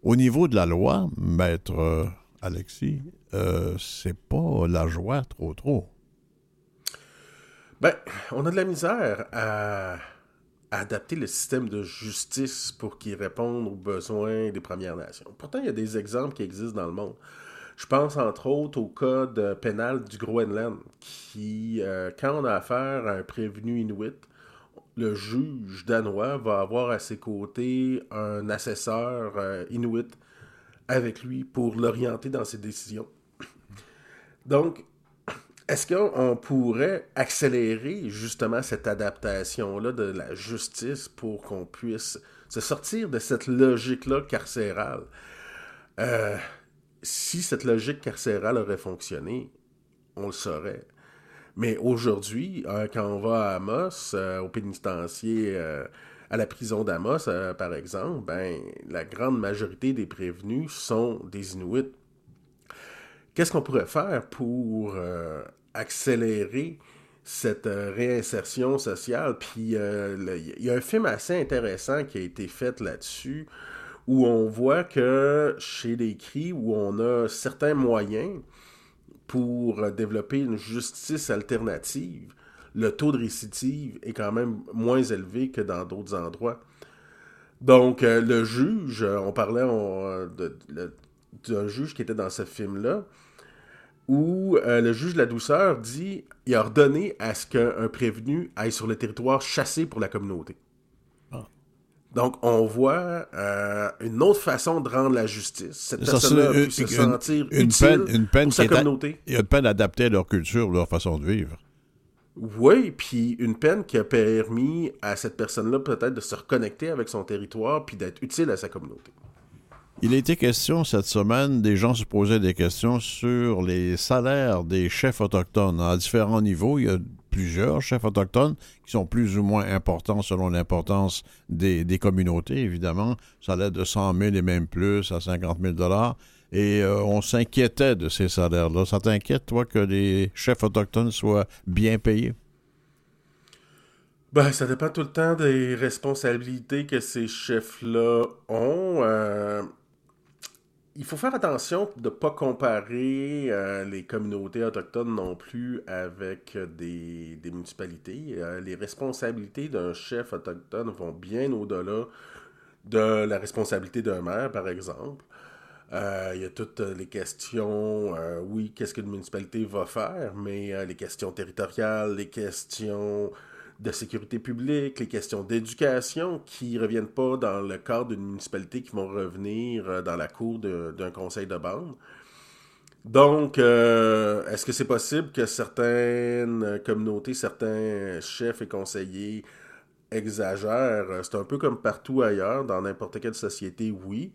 Au niveau de la loi, maître euh, Alexis, euh, c'est pas la joie trop trop. Ben, on a de la misère à adapter le système de justice pour qu'il réponde aux besoins des Premières Nations. Pourtant, il y a des exemples qui existent dans le monde. Je pense entre autres au code pénal du Groenland, qui, euh, quand on a affaire à un prévenu inuit, le juge danois va avoir à ses côtés un assesseur euh, inuit avec lui pour l'orienter dans ses décisions. Donc, est-ce qu'on pourrait accélérer justement cette adaptation-là de la justice pour qu'on puisse se sortir de cette logique-là carcérale? Euh, si cette logique carcérale aurait fonctionné, on le saurait. Mais aujourd'hui, euh, quand on va à Amos, euh, au pénitencier, à la prison d'Amos, par exemple, ben, la grande majorité des prévenus sont des Inuits. Qu'est-ce qu'on pourrait faire pour accélérer cette euh, réinsertion sociale? Puis euh, il y a un film assez intéressant qui a été fait là-dessus où on voit que chez les CRI, où on a certains moyens pour développer une justice alternative, le taux de récidive est quand même moins élevé que dans d'autres endroits. Donc, euh, le juge, on parlait d'un juge qui était dans ce film-là, où euh, le juge de la douceur dit il a ordonné à ce qu'un prévenu aille sur le territoire chasser pour la communauté. Donc, on voit euh, une autre façon de rendre la justice. Cette personne-là pu se une- sentir une utile peine- une peine pour sa communauté. Il y a une peine adaptée à leur culture, leur façon de vivre. Oui, puis une peine qui a permis à cette personne-là peut-être de se reconnecter avec son territoire puis d'être utile à sa communauté. Il a été question cette semaine, des gens se posaient des questions sur les salaires des chefs autochtones à différents niveaux. Il y a plusieurs chefs autochtones qui sont plus ou moins importants selon l'importance des, des communautés, évidemment. Ça allait de 100 000 et même plus à 50 000 dollars. Et euh, on s'inquiétait de ces salaires-là. Ça t'inquiète, toi, que les chefs autochtones soient bien payés? Ben, ça dépend tout le temps des responsabilités que ces chefs-là ont. Euh, il faut faire attention de ne pas comparer euh, les communautés autochtones non plus avec des, municipalités. Euh, les responsabilités d'un chef autochtone vont bien au-delà de la responsabilité d'un maire, par exemple. Euh, il y a toutes les questions, oui, qu'est-ce qu'une municipalité va faire, mais les questions territoriales, les questions de sécurité publique, les questions d'éducation qui ne reviennent pas dans le cadre d'une municipalité, qui vont revenir euh, dans la cour d'un conseil de bande. Donc, euh, est-ce que c'est possible que certaines communautés, certains chefs et conseillers exagère. Euh, C'est un peu comme partout ailleurs, dans n'importe quelle société, oui.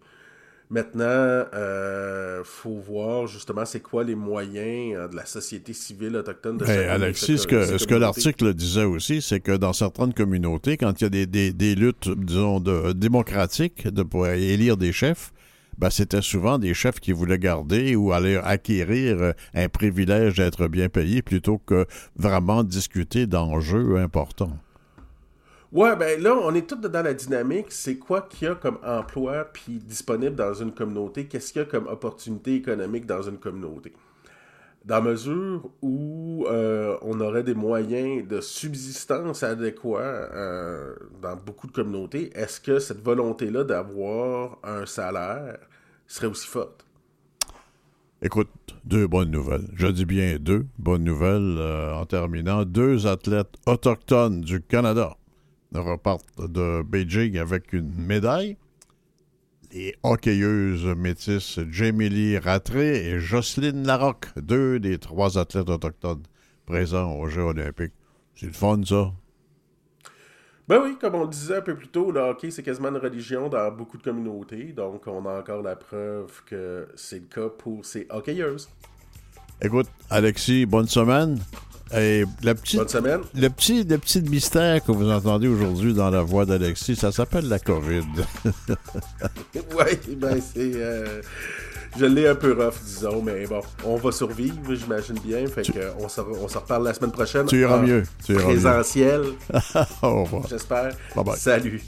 Maintenant, euh, faut voir justement c'est quoi les moyens euh, de la société civile autochtone de Ben, chacune de Alexis, ce que, ce que l'article disait aussi, c'est que dans certaines communautés, quand il y a des, des- des luttes, disons, de, démocratiques de, pour élire des chefs, ben, c'était souvent des chefs qui voulaient garder ou aller acquérir euh, un privilège d'être bien payé plutôt que vraiment discuter d'enjeux importants. Ouais, ben là, on est tous dans la dynamique. C'est quoi qu'il y a comme emploi puis disponible dans une communauté? Qu'est-ce qu'il y a comme opportunité économique dans une communauté? Dans mesure où euh, on aurait des moyens de subsistance adéquats euh, dans beaucoup de communautés, est-ce que cette volonté-là d'avoir un salaire serait aussi forte? Écoute, deux bonnes nouvelles. Je dis bien deux bonnes nouvelles euh, en terminant. Deux athlètes autochtones du Canada repartent de Beijing avec une médaille. Les hockeyeuses métisses Jamie Lee Rattray et Jocelyne Larocque, deux des trois athlètes autochtones présents aux Jeux olympiques. C'est le fun, ça. Ben oui, comme on le disait un peu plus tôt, le hockey, c'est quasiment une religion dans beaucoup de communautés. Donc, on a encore la preuve que c'est le cas pour ces hockeyeuses. Écoute, Alexis, bonne semaine. Et la petite, Bonne semaine. Le petit, le petit mystère que vous entendez aujourd'hui dans la voix d'Alexis, ça s'appelle la COVID. Oui, ben c'est. euh, je l'ai un peu rough, disons, mais bon, on va survivre, j'imagine bien. Fait que on se, on se reparle la semaine prochaine. Tu iras en mieux. Tu iras mieux. Présentiel, Au revoir. j'espère. Bye bye. Salut.